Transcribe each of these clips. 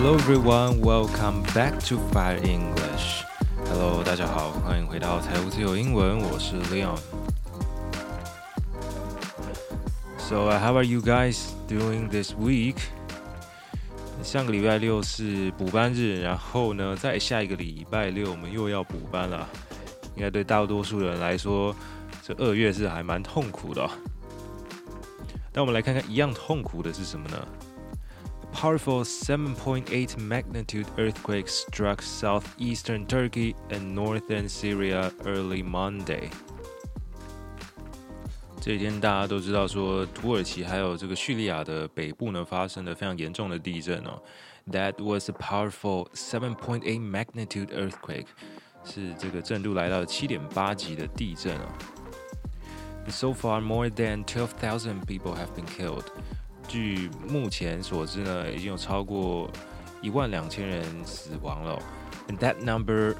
Hello everyone, welcome back to Fire English. Hello，大家好，欢迎回到财务自由英文，我是 Leon。So, uh, how are you guys doing this week? 上个礼拜六是补班日，然后呢，在下一个礼拜六我们又要补班了。应该对大多数人来说，这二月是还蛮痛苦的。那我们来看看一样痛苦的是什么呢 ？Powerful 7.8 magnitude earthquake struck southeastern Turkey and northern Syria early Monday。这一天大家都知道，说土耳其还有这个叙利亚的北部呢，发生了非常严重的地震哦。That was a powerful 7.8 magnitude earthquake。是这个震度来到七点八级的地震哦。So far, more than twelve thousand people have been killed. 据目前所知呢，已经有超过一万两千人死亡了。And that number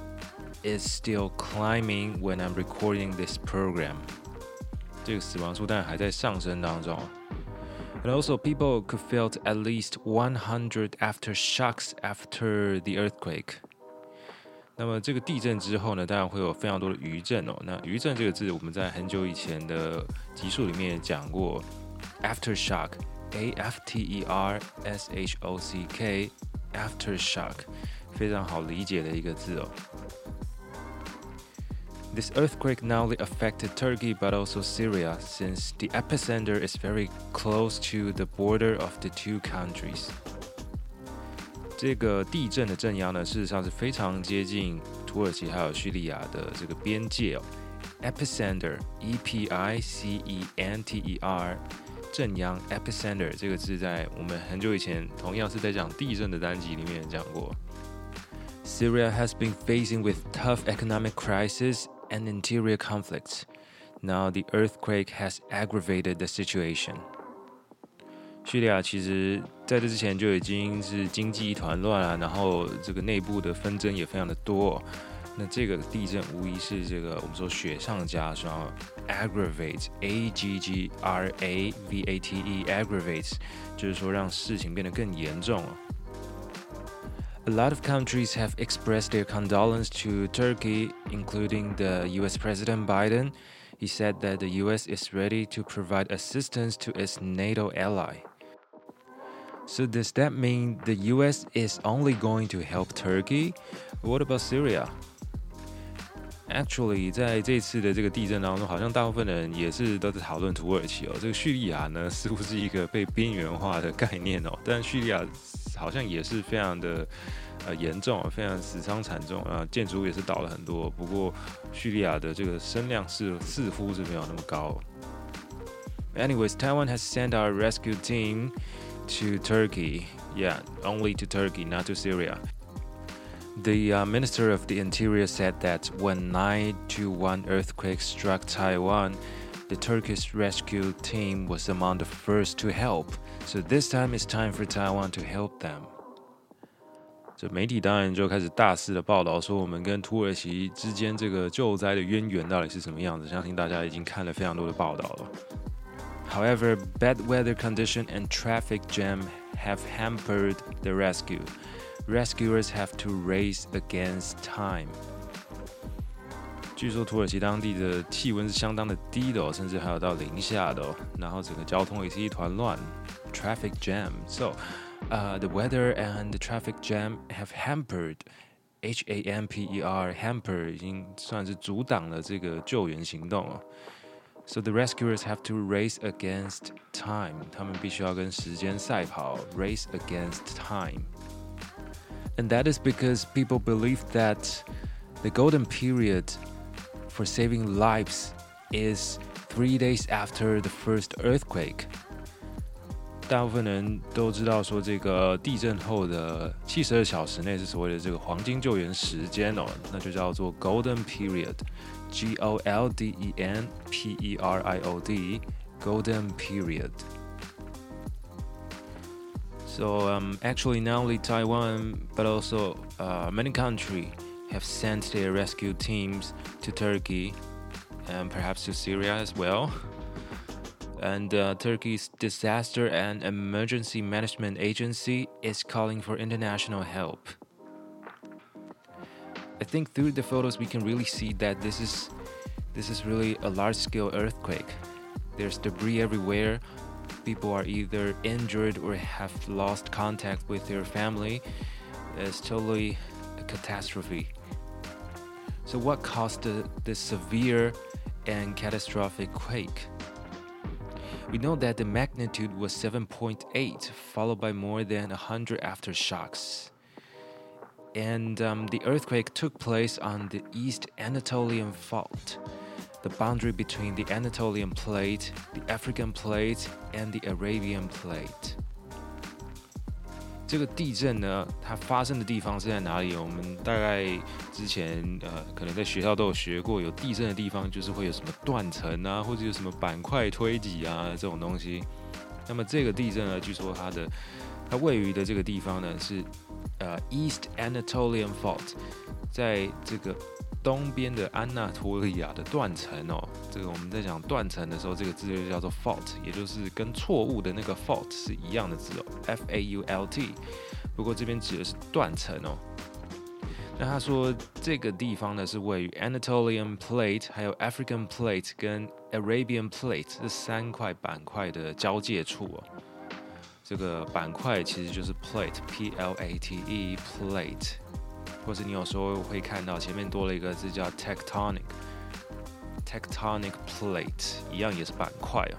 is still climbing when I'm recording this program. 这个死亡数当然还在上升当中。And also, people could felt at least 100 aftershocks after the earthquake. 那么这个地震之后呢，当然会有非常多的余震哦。那余震这个字，我们在很久以前的集数里面讲过 ，aftershock，a f t e r s h o c k，aftershock，非常好理解的一个字哦。This earthquake not only affected Turkey but also Syria, since the epicenter is very close to the border of the two countries. 这个地震的震央呢，事实上是非常接近土耳其还有叙利亚的这个边界哦。Epicenter，E P I C E N T E R， 震央 epicenter 这个字在我们很久以前同样是在讲地震的单集里面讲过。Syria has been facing with tough economic crisis and interior conflicts. Now the earthquake has aggravated the situation. 叙利亚其实在这之前就已经是经济一团乱啊，然后这个内部的纷争也非常的多。 那这个地震无疑是这个我们说雪上加霜，aggravate，a g g r a v a t e，aggravates，就是说让事情变得更严重。A lot of countries have expressed their condolence to Turkey, including the U.S. President Biden. He said that the U.S. is ready to provide assistance to its NATO ally. So does that mean the U.S. is only going to help Turkey? What about Syria? Actually，在这次的这个地震当中，好像大部分人也是都在讨论土耳其哦。这个叙利亚呢，似乎是一个被边缘化的概念哦。但叙利亚好像也是非常的呃严重，非常死伤惨重啊，建筑物也是倒了很多。不过叙利亚的这个声量是似乎是没有那么高。Anyways, Taiwan has sent our rescue team. to Turkey. Yeah, only to Turkey, not to Syria. The uh, Minister of the Interior said that when 921 earthquake struck Taiwan, the Turkish rescue team was among the first to help. So this time it's time for Taiwan to help them. 这媒体当然就开始大肆的报道说，我们跟土耳其之间这个救灾的渊源到底是什么样子。相信大家已经看了非常多的报道了。However, bad weather condition and traffic jam have hampered the rescue. Rescuers have to race against time. 据说土耳其当地的气温是相当的低的哦，甚至还有到零下的哦。然后整个交通也是一团乱，traffic jam. So, uh, the weather and the traffic jam have hampered. H A M P E R hamper 已经算是阻挡了这个救援行动了。so the rescuers have to race against time. 他们必须要跟时间赛跑，race against time. And that is because people believe that the golden period for saving lives is three days after the first earthquake. 大部分人都知道说，这个地震后的七十二小时内是所谓的这个黄金救援时间哦，那就叫做 golden period。G O L D E N P E R I O D, golden period. So um, actually, not only Taiwan but also uh, many countries have sent their rescue teams to Turkey and perhaps to Syria as well. And uh, Turkey's Disaster and Emergency Management Agency is calling for international help. I think through the photos we can really see that this is this is really a large-scale earthquake. There's debris everywhere. People are either injured or have lost contact with their family. It's totally a catastrophe. So, what caused this severe and catastrophic quake? We know that the magnitude was 7.8, followed by more than 100 aftershocks. And um, the earthquake took place on the East Anatolian Fault, the boundary between the Anatolian Plate, the African Plate, and the Arabian Plate. 这个地震呢，它发生的地方是在哪里？我们大概之前呃，可能在学校都有学过，有地震的地方就是会有什么断层啊，或者有什么板块推挤啊这种东西。那么这个地震呢，据说它的它位于的这个地方呢是呃 East Anatolian Fault，在这个。东边的安纳托利亚的断层哦，这个我们在讲断层的时候，这个字就叫做 fault，也就是跟错误的那个 fault 是一样的字哦，f a u l t。不过这边指的是断层哦。那他说这个地方呢是位于 Anatolian Plate、还有 African Plate 跟 Arabian Plate 这三块板块的交界处哦。这个板块其实就是 plate，p l a t e plate。或者你有时候会看到前面多了一个字叫 tectonic，tectonic plate，一样也是板块哦。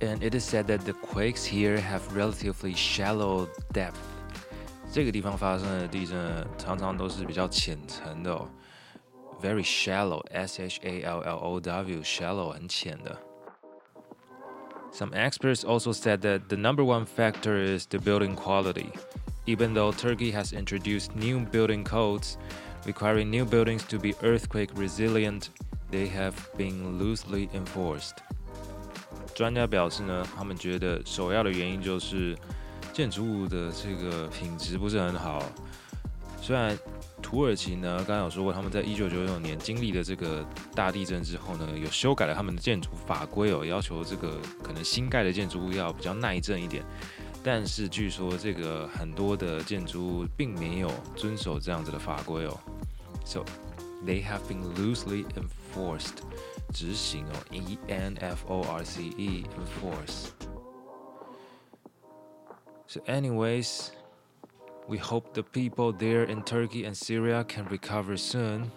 And it is said that the quakes here have relatively shallow depth。这个地方发生的地震常常都是比较浅层的哦，very shallow，s h a l l o w，shallow 很浅的。Some experts also said that the number one factor is the building quality. Even though Turkey has introduced new building codes requiring new buildings to be earthquake resilient, they have been loosely enforced. 专家表示呢，他们觉得首要的原因就是建筑物的这个品质不是很好。虽然土耳其呢，刚刚有说过，他们在一九九九年经历了这个大地震之后呢，有修改了他们的建筑法规哦，要求这个可能新盖的建筑物要比较耐震一点。但是据说这个很多的建筑物并没有遵守这样子的法规哦，so they have been loosely enforced 执行哦，E N F O R C E enforce。So anyways, we hope the people there in Turkey and Syria can recover soon.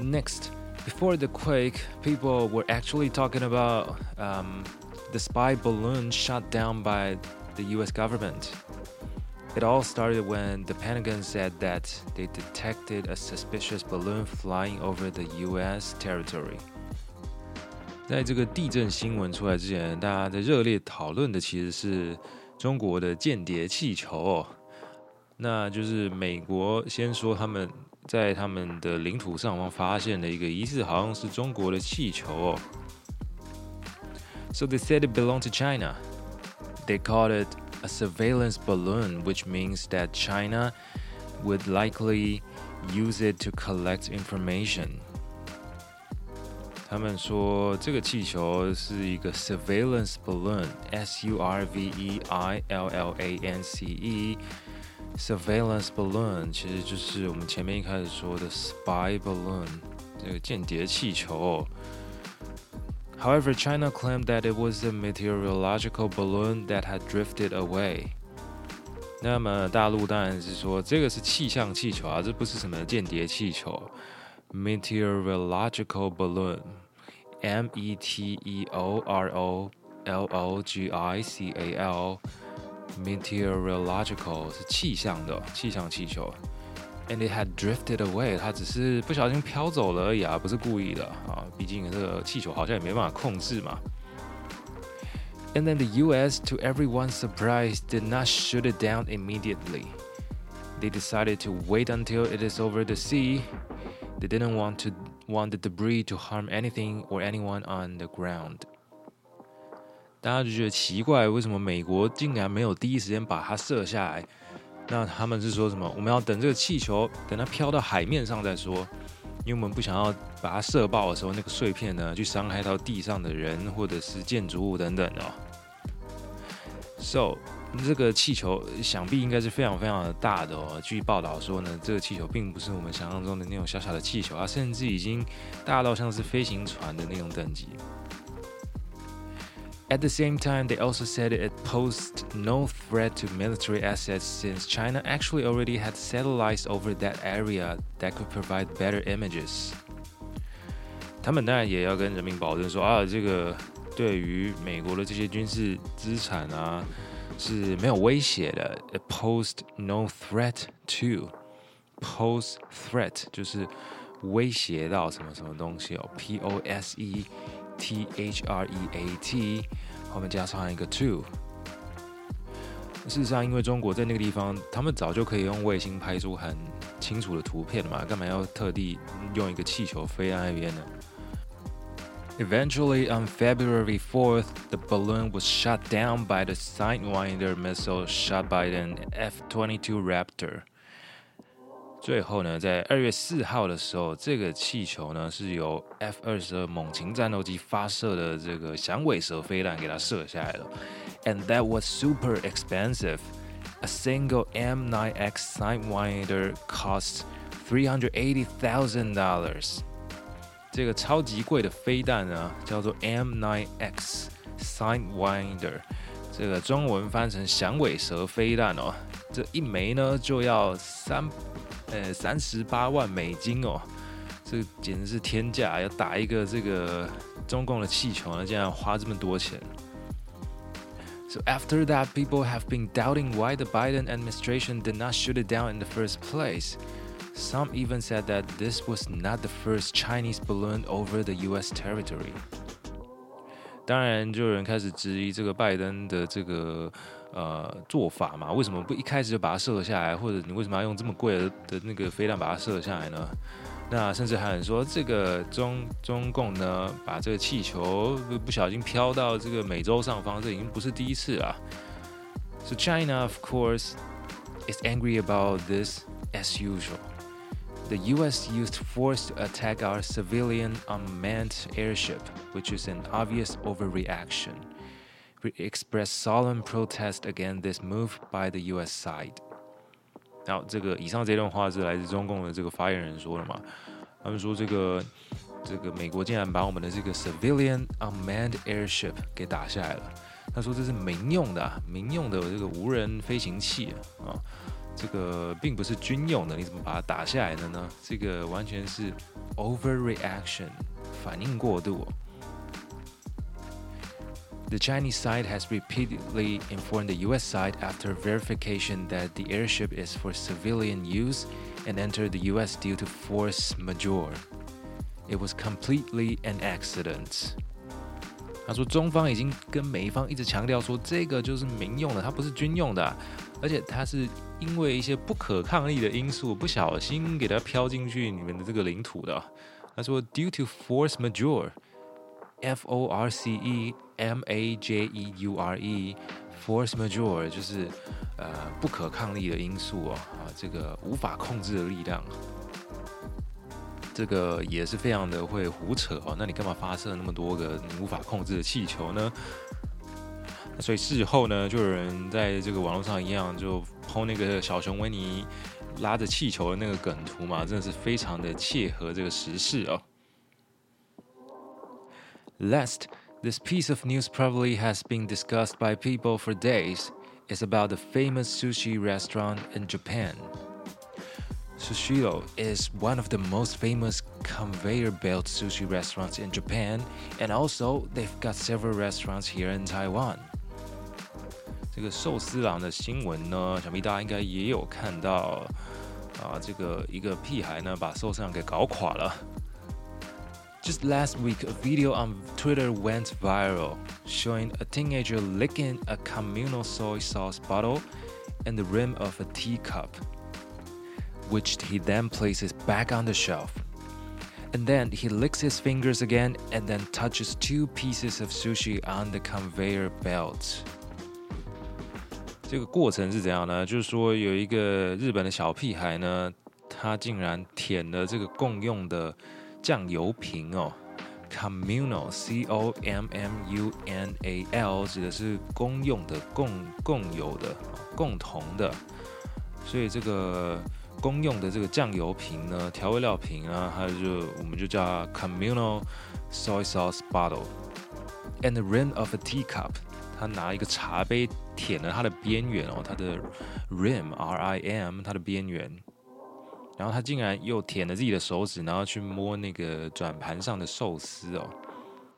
Next, before the quake, people were actually talking about um, the spy balloon shot down by the US government. It all started when the Pentagon said that they detected a suspicious balloon flying over the US territory. 在这个地震新闻出来之前，大家在热烈讨论的其实是中国的间谍气球哦。那就是美国先说他们在他们的领土上方发现了一个疑似好像是中国的气球哦。 so they said it belonged to China. They called it a surveillance balloon, which means that China would likely use it to collect information. 他们说这个气球是一个 surveillance balloon，S U R V E I L L A N C E。surveillance balloon 其实就是我们前面一开始说的 spy balloon，这个间谍气球。 However, China claimed that it was a meteorological balloon that had drifted away. 那么大陆当然是说这个是气象气球啊，这不是什么间谍气球。Meteorological balloon，M E T E O R O L O G I C A L，meteorological 是气象的气象气球。 And it had drifted away，它只是不小心飘走了而已啊，不是故意的啊。毕竟这个气球好像也没办法控制嘛。And then the U.S., to everyone's surprise, did not shoot it down immediately. They decided to wait until it is over the sea. They didn't want to want the debris to harm anything or anyone on the ground. 大家就觉得奇怪，为什么美国竟然没有第一时间把它射下来？ 那他们是说什么？我们要等这个气球等它飘到海面上再说。因为我们不想要把它射爆的时候，那个碎片呢去伤害到地上的人或者是建筑物等等哦。So 这个气球想必应该是非常非常的大的哦。据报道说呢，这个气球并不是我们想象中的那种小小的气球啊，甚至已经大到像是飞行船的那种等级。At the same time, they also said it posed no threat to military assets since China actually already had satellites over that area that could provide better images. 他们当然也要跟人民保证说啊，这个对于美国的这些军事资产啊是没有威胁的。It posed no threat to pose threat 就是威胁到什么什么东西哦，P O S E T H R E A T 后面加上一个 to。事实上，因为中国在那个地方，他们早就可以用卫星拍出很清楚的图片了嘛，干嘛要特地用一个气球飞在那边呢？Eventually, on February 4th, the balloon was shot down by the Sidewinder missile shot by an F-22 Raptor. 最后呢，在二月四号的时候，这个气球呢是由 F 二十二猛禽战斗机发射的这个响尾蛇飞弹给它射下来了。And that was super expensive. A single M9X Sidewinder cost three hundred eighty thousand dollars. 这个超级贵的飞弹呢，叫做 M9X Sidewinder，这个中文翻成响尾蛇飞弹哦，这一枚呢就要三呃三十八万美金哦，这简直是天价，要打一个这个中共的气球呢，竟然花这么多钱。So after that, people have been doubting why the Biden administration did not shoot it down in the first place. Some even said that this was not the first Chinese balloon over the U.S. territory. 当然，就有人开始质疑这个拜登的这个 呃做法嘛？为什么不一开始就把它射下来？或者你为什么要用这么贵的的那个飞弹把它射下来呢？那甚至还有人说，这个中中共呢，把这个气球不小心飘到这个美洲上方，这已经不是第一次了。So China, of course, is angry about this as usual. The US used force to attack our civilian unmanned airship, which is an obvious overreaction. Express solemn protest against this move by the US side. 然后这个以上这段话是来自中共的这个发言人说的嘛？他们说这个这个美国竟然把我们的这个 civilian unmanned airship 给打下来了。他说这是民用的、民用的这个无人飞行器啊。这个并不是军用的，你怎么把它打下来的呢？这个完全是 overreaction，反应过度。The Chinese side has repeatedly informed the US side after verification that the airship is for civilian use and entered the US due to force majeure. It was completely an accident. 他说，中方已经跟美方一直强调说，这个就是民用的，它不是军用的，而且它是因为一些不可抗力的因素，不小心给它飘进去你们的这个领土的。他说，due to force Force majeure，force major，就是呃不可抗力的因素哦，啊，这个无法控制的力量。这个也是非常的会胡扯哦。那你干嘛发射那么多个无法控制的气球呢？所以事后呢，就有人在这个网络上一样就抛那个小熊维尼拉着气球的那个梗图嘛，真的是非常的切合这个时事哦。Last, this piece of news probably has been discussed by people for days. It's about the famous sushi restaurant in Japan. Sushiro is one of the most famous conveyor belt sushi restaurants in Japan, and also they've got several restaurants here in Taiwan. 这个寿司郎的新闻呢，想必大家应该也有看到啊，这个一个屁孩呢把寿司郎给搞垮了。 Just last week, a video on Twitter went viral showing a teenager licking a communal soy sauce bottle and the rim of a teacup which he then places back on the shelf. And then he licks his fingers again and then touches two pieces of sushi on the conveyor belt. 这个过程是怎样呢？就是说有一个日本的小屁孩呢， 他竟然舔了这个共用的 酱油瓶哦，communal，c o m m u n a l，指的是公用的、共共有的、共同的，所以这个公用的这个酱油瓶呢，调味料瓶啊，它就我们就叫 communal soy sauce bottle，and the rim of a teacup。他拿一个茶杯舔了它的边缘哦，它的 rim r i m 它的边缘，然后他竟然又舔了自己的手指，然后去摸那个转盘上的寿司哦。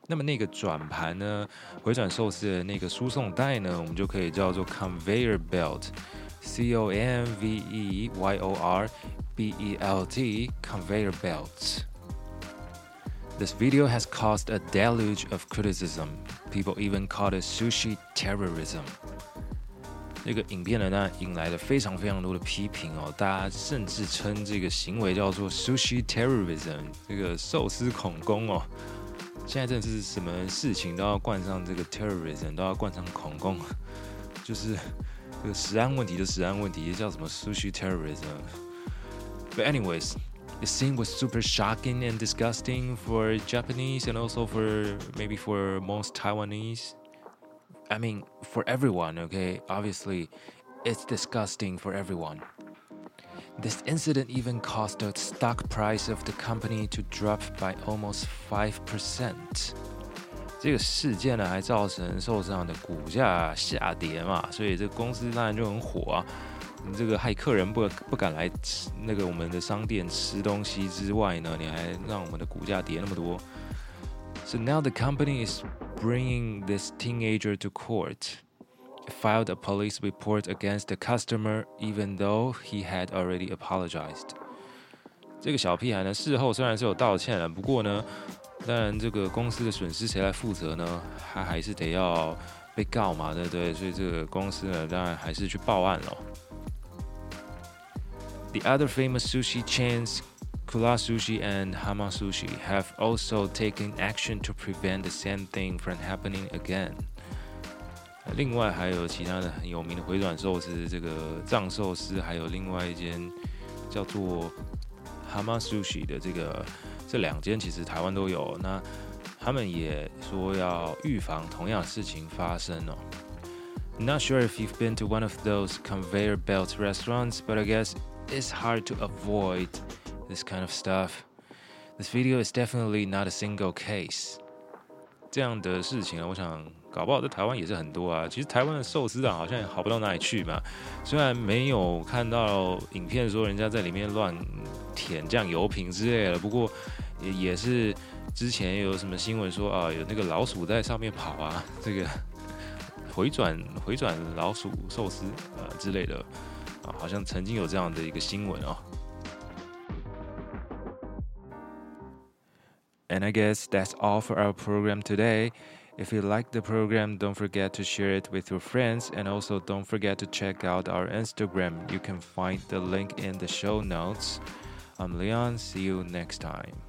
那么那个转盘呢，回转寿司的那个输送带呢，我们就可以叫做 conveyor belt，c o n v e y o r b e l t conveyor belts。This video has caused a deluge of criticism. People even called it sushi terrorism. 这个影片呢，引来了非常非常多的批评哦。大家甚至称这个行为叫做 sushi terrorism，这个寿司恐攻哦。现在真的是什么事情都要冠上这个 terrorism，都要冠上恐攻，就是这个食安问题的食安问题，叫什么 sushi terrorism。But anyways. the scene was super shocking and disgusting for Japanese and also for maybe for most Taiwanese. I mean, for everyone, okay? Obviously, it's disgusting for everyone. This incident even caused the stock price of the company to drop by almost 5%. 这个事件呢，还造成受伤的股价下跌嘛，所以这公司当然就很火啊。你这个害客人不不敢来吃那个我们的商店吃东西之外呢，你还让我们的股价跌那么多。So now the company is bringing this teenager to court. Filed a police report against the customer, even though he had already apologized. 这个小屁孩呢，事后虽然是有道歉了，不过呢，当然这个公司的损失谁来负责呢？他还是得要被告嘛，对不对？所以这个公司呢，当然还是去报案了。The other famous sushi chains, Kura Sushi and Hama Sushi have also taken action to prevent the same thing from happening again. 另外还有其他的很有名的回转寿司，这个藏寿司，还有另外一间叫做 Hama Sushi 的这个，这两间其实台湾都有。那他们也说要预防同样的事情发生哦。Not sure if you've been to one of those conveyor belt restaurants, but I guess it's hard to avoid. This kind of stuff. This video is definitely not a single case. 这样的事情啊，我想搞不好在台湾也是很多啊。其实台湾的寿司档好像也好不到哪里去嘛。虽然没有看到影片说人家在里面乱舔酱油瓶之类的，不过也也是之前有什么新闻说啊，有那个老鼠在上面跑啊，这个回转回转老鼠寿司呃之类的。啊，好像曾经有这样的一个新闻哦。And I guess that's all for our program today. If you like the program, don't forget to share it with your friends and also don't forget to check out our Instagram. You can find the link in the show notes. I'm Leon. See you next time.